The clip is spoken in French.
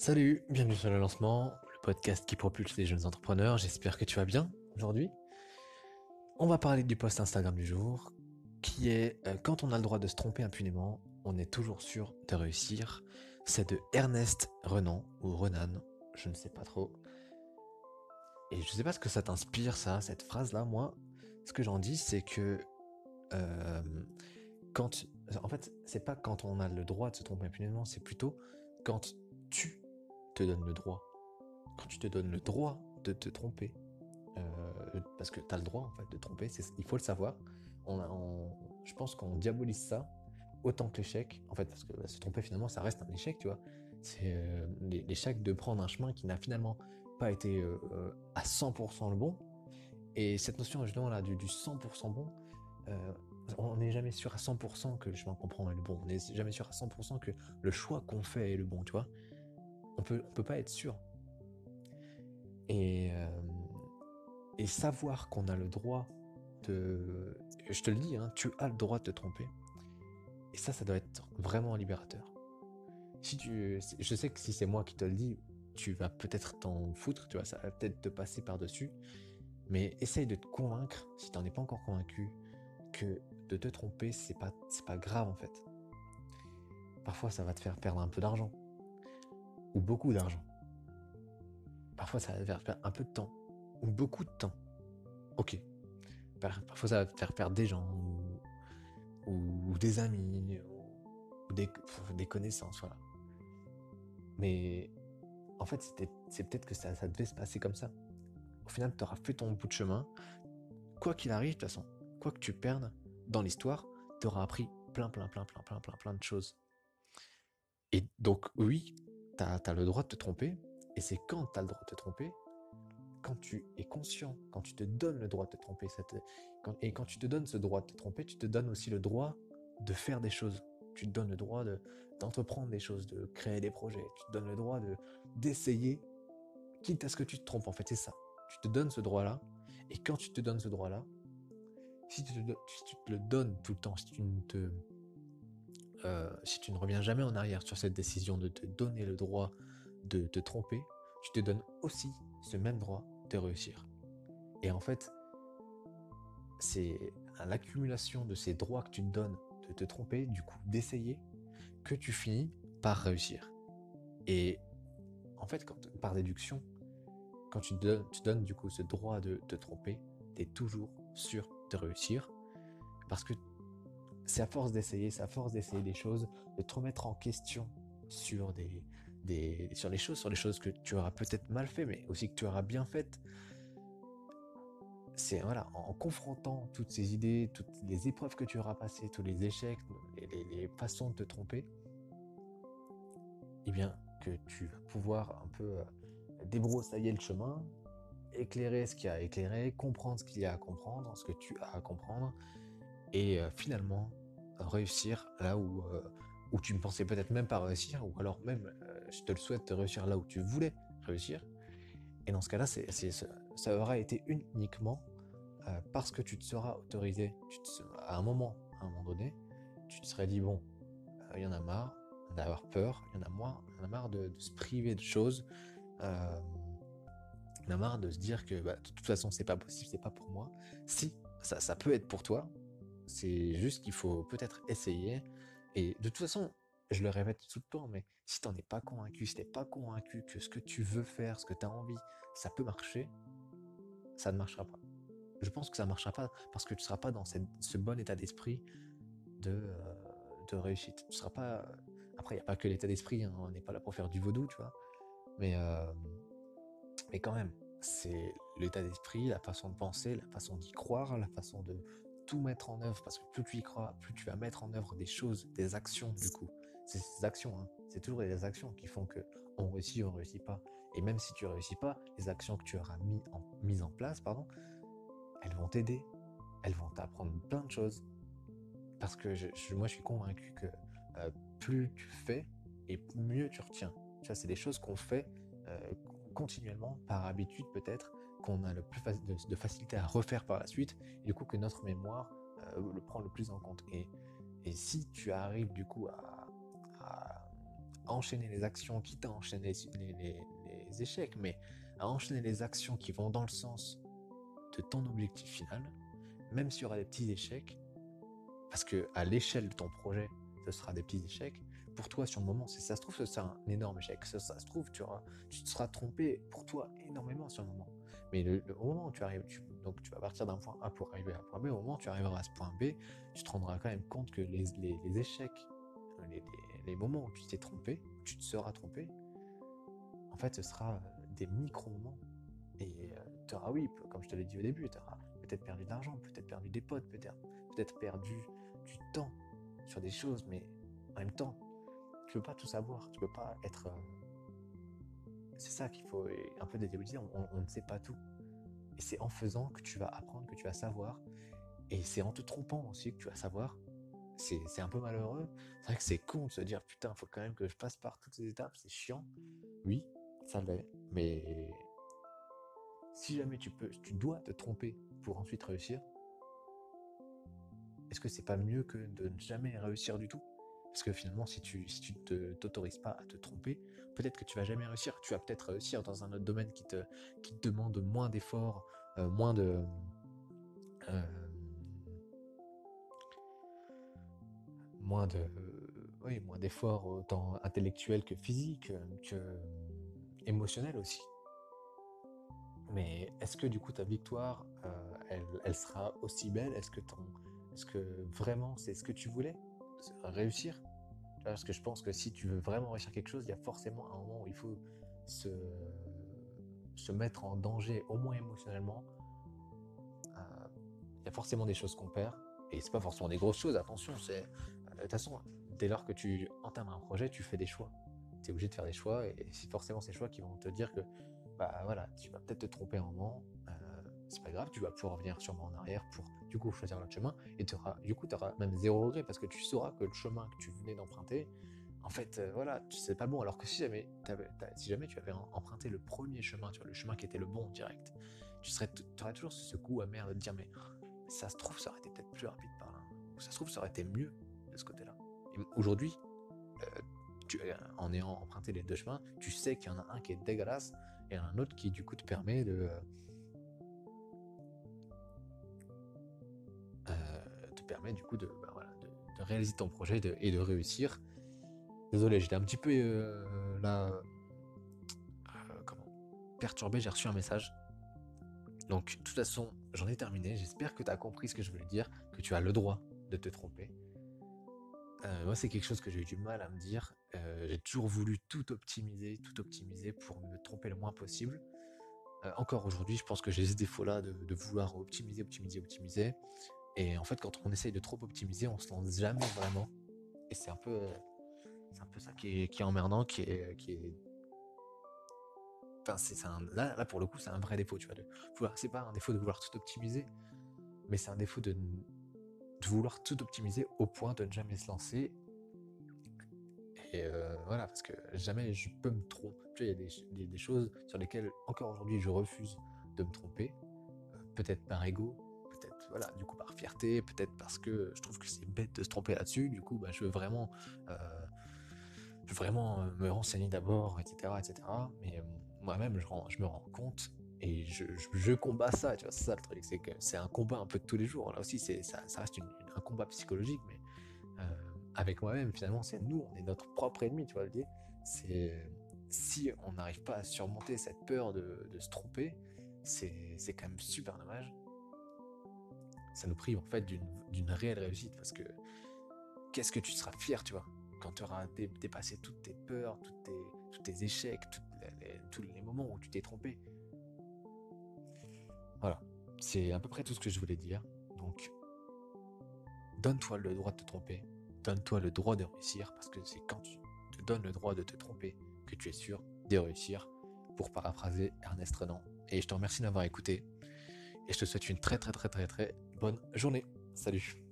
Salut, bienvenue sur le lancement, le podcast qui propulse les jeunes entrepreneurs. J'espère que tu vas bien aujourd'hui. On va parler du post Instagram du jour, qui est euh, quand on a le droit de se tromper impunément, on est toujours sûr de réussir. C'est de Ernest Renan ou Renan, je ne sais pas trop. Et je sais pas ce que ça t'inspire ça, cette phrase là. Moi, ce que j'en dis, c'est que euh, quand, en fait, c'est pas quand on a le droit de se tromper impunément, c'est plutôt quand tu te donne le droit, quand tu te donnes le droit de te tromper, euh, parce que tu as le droit en fait de tromper, il faut le savoir. On, je pense qu'on diabolise ça autant que l'échec, en fait, parce que bah, se tromper finalement, ça reste un échec, tu vois. C'est euh, l'échec de prendre un chemin qui n'a finalement pas été euh, à 100% le bon. Et cette notion justement là du, du 100% bon, on n'est jamais sûr à 100% que le chemin qu'on prend est le bon. On n'est jamais sûr à 100% que le choix qu'on fait est le bon, tu vois on peut, peut pas être sûr. Et, euh, et savoir qu'on a le droit de... Je te le dis, hein, tu as le droit de te tromper. Et ça, ça doit être vraiment libérateur. Si tu, je sais que si c'est moi qui te le dis, tu vas peut-être t'en foutre, tu vois, ça va peut-être te passer par-dessus. Mais essaye de te convaincre, si tu n'en es pas encore convaincu, que de te tromper, c'est pas, c'est pas grave en fait. Parfois, ça va te faire perdre un peu d'argent ou beaucoup d'argent. Parfois, ça va faire perdre un peu de temps ou beaucoup de temps. Ok. Parfois, ça va faire perdre des gens ou, des amis ou des, connaissances, voilà. Mais en fait, c'est peut-être que ça, ça devait se passer comme ça. Au final, tu auras fait ton bout de chemin. Quoi qu'il arrive, de toute façon, quoi que tu perdes dans l'histoire, tu auras appris plein, plein, plein, plein, plein, plein, plein de choses. Et donc, oui, tu le droit de te tromper, et c'est quand tu as le droit de te tromper, quand tu es conscient, quand tu te donnes le droit de te tromper, et quand tu te donnes ce droit de te tromper, tu te donnes aussi le droit de faire des choses. Tu te donnes le droit d'entreprendre des choses, de créer des projets. Tu te donnes le droit de d'essayer, quitte à ce que tu te trompes. En fait, c'est ça. Tu te donnes ce droit-là, et quand tu te donnes ce droit-là, si tu, te, si tu te le donnes tout le temps, si tu ne te euh, si tu ne reviens jamais en arrière sur cette décision de te donner le droit de te tromper, tu te donnes aussi ce même droit de réussir. Et en fait, c'est à l'accumulation de ces droits que tu te donnes de te tromper, du coup d'essayer, que tu finis par réussir. Et en fait, quand, par déduction, quand tu, donnes, donnes du coup ce droit de te tromper, tu es toujours sûr de réussir parce que c'est à force d'essayer, c'est à force d'essayer des choses, de te remettre en question sur des, sur les choses, sur les choses que tu auras peut-être mal fait, mais aussi que tu auras bien faites. C'est voilà, en confrontant toutes ces idées, toutes les épreuves que tu auras passées, tous les échecs, les, les, façons de te tromper, eh bien, que tu vas pouvoir un peu euh, débroussailler le chemin, éclairer ce qu'il y a à éclairer, comprendre ce qu'il y a à comprendre, ce que tu as à comprendre, et euh, finalement réussir là où, euh, où tu ne pensais peut-être même pas réussir, ou alors même, euh, je te le souhaite, de réussir là où tu voulais réussir. Et dans ce cas-là, c'est, ça aura été uniquement euh, parce que tu te seras autorisé, à un moment, à un moment donné, tu te serais dit, bon, il y en a marre d'avoir peur, il y en a, moins, y en a marre de, se priver de choses, il y en a marre de se dire que bah, de toute façon, c'est pas possible, c'est pas pour moi. Si, ça, ça peut être pour toi, c'est juste qu'il faut peut-être essayer. Et de toute façon, je le répète tout le temps, mais si t'en es pas convaincu, si t'es pas convaincu que ce que tu veux faire, ce que tu as envie, ça peut marcher, ça ne marchera pas. Je pense que ça ne marchera pas parce que tu ne seras pas dans ce bon état d'esprit de, euh, de réussite. Tu seras pas. Après, il n'y a pas que l'état d'esprit, hein, on n'est pas là pour faire du vaudou, tu vois. Mais, euh, mais quand même, c'est l'état d'esprit, la façon de penser, la façon d'y croire, la façon de, mettre en œuvre parce que plus tu y crois, plus tu vas mettre en œuvre des choses, des actions du coup. C'est ces actions, hein. c'est toujours les actions qui font que on réussit on réussit pas. Et même si tu réussis pas, les actions que tu auras mis en, mises en place, pardon, elles vont t'aider, elles vont t'apprendre plein de choses. Parce que je, moi je suis convaincu que euh, plus tu fais et mieux tu retiens. Ça c'est des choses qu'on fait euh, continuellement par habitude peut-être qu'on a le plus de, facilité à refaire par la suite, et du coup que notre mémoire euh, le prend le plus en compte. Et, si tu arrives du coup à, enchaîner les actions, quitte à enchaîner les, les échecs, mais à enchaîner les actions qui vont dans le sens de ton objectif final, même s'il y aura des petits échecs, parce que à l'échelle de ton projet, ce sera des petits échecs. Pour toi, sur le moment, si ça se trouve, c'est un énorme échec. Ça, ça se trouve, tu, auras, tu te seras trompé pour toi énormément sur le moment. Mais le, au moment où tu arrives, donc tu vas partir d'un point A pour arriver à un point B, au moment où tu arriveras à ce point B, tu te rendras quand même compte que les, les, échecs, les, moments où tu t'es trompé, où tu te seras trompé, en fait, ce sera des micro-moments. Et euh, tu auras, oui, comme je te l'ai dit au début, tu auras peut-être perdu de l'argent, peut-être perdu des potes, peut-être peut-être perdu du temps sur des choses, mais en même temps, tu peux pas tout savoir, tu peux pas être. Qu'il faut un peu on, on ne sait pas tout. Et c'est en faisant que tu vas apprendre, que tu vas savoir. Et c'est en te trompant aussi que tu vas savoir. C'est un peu malheureux. C'est vrai que c'est con de se dire putain, faut quand même que je passe par toutes ces étapes, c'est chiant. Oui, ça l'est. Mais si jamais tu peux, tu dois te tromper pour ensuite réussir, est-ce que c'est pas mieux que de ne jamais réussir du tout? Parce que finalement, si tu si tu t'autorises pas à te tromper, peut-être que tu vas jamais réussir. Tu vas peut-être réussir dans un autre domaine qui te demande moins d'efforts, euh, moins de euh, moins de moins d'efforts autant intellectuels que physiques, que émotionnels aussi. Mais est-ce que du coup ta victoire, euh, elle, sera aussi belle? Ton, est-ce que vraiment c'est ce que tu voulais? Réussir? Parce que je pense que si tu veux vraiment réussir quelque chose, il y a forcément un moment où il faut se, se mettre en danger, au moins émotionnellement. Euh, il y a forcément des choses qu'on perd. Et c'est pas forcément des grosses choses, attention. C'est, euh, de toute façon, dès lors que tu entames un projet, tu fais des choix. Tu es obligé de faire des choix et c'est forcément ces choix qui vont te dire que bah voilà, tu vas peut-être te tromper un moment, euh, c'est pas grave, tu vas pouvoir revenir sûrement en arrière pour du coup choisir l'autre chemin et auras, du coup tu auras même zéro regret parce que tu sauras que le chemin que tu venais d'emprunter en fait euh, voilà c'est pas bon. Alors que si jamais si jamais tu avais emprunté le premier chemin tu vois le chemin qui était le bon direct tu serais aurais toujours ce coup amer de te dire mais ça se trouve ça aurait été peut-être plus rapide par là. Ça se trouve ça aurait été mieux de ce côté là et aujourd'hui euh, en ayant emprunté les deux chemins tu sais qu'il y en a un qui est dégueulasse et un autre qui du coup te permet de permet du coup de, bah, réaliser ton projet et de réussir. Désolé, j'étais un petit peu euh, là, euh, comment, perturbé, j'ai reçu un message. Donc, de toute façon, j'en ai terminé. J'espère que tu as compris ce que je voulais dire, que tu as le droit de te tromper. Euh, moi, c'est quelque chose que j'ai eu du mal à me dire. j'ai toujours voulu tout optimiser, tout optimiser pour me tromper le moins possible. encore aujourd'hui, je pense que j'ai ce défaut-là de, vouloir optimiser, optimiser, optimiser. Et en fait, quand on essaye de trop optimiser, on se lance jamais vraiment. Et c'est un peu, c'est un peu ça qui est, emmerdant, qui est, est. Enfin, c'est un, là, là, pour le coup, c'est un vrai défaut, tu vois. De c'est pas un défaut de vouloir tout optimiser, mais c'est un défaut de, vouloir tout optimiser au point de ne jamais se lancer. Et euh, voilà, parce que jamais je peux me tromper. Il y a des, choses sur lesquelles encore aujourd'hui je refuse de me tromper. Euh, peut-être par ego, voilà, du coup par fierté, peut-être parce que je trouve que c'est bête de se tromper là-dessus. Du coup, bah, je veux vraiment, euh, vraiment euh, me renseigner d'abord, etc., etc. Mais euh, moi-même, je, je, me rends compte et je, je, combats ça. Tu vois, c'est ça le truc, c'est que c'est un combat un peu de tous les jours. Là aussi, c'est ça, ça reste un combat psychologique, mais avec moi-même, finalement, c'est nous, on est notre propre ennemi. Tu vois, le dire. C'est si on n'arrive pas à surmonter cette peur de, de se tromper, c'est quand même super dommage ça nous prive en fait d'une réelle réussite parce que qu'est-ce que tu seras fier, tu vois, quand tu auras dépassé toutes tes peurs, toutes tes, tous tes échecs, tous les moments où tu t'es trompé. Voilà, c'est à peu près tout ce que je voulais dire. Donc, donne-toi le droit de te tromper, donne-toi le droit de réussir parce que c'est quand tu te donnes le droit de te tromper que tu es sûr de réussir, pour paraphraser Ernest Renan. Et je te remercie d'avoir écouté et je te souhaite une très très très très très bonne journée. Salut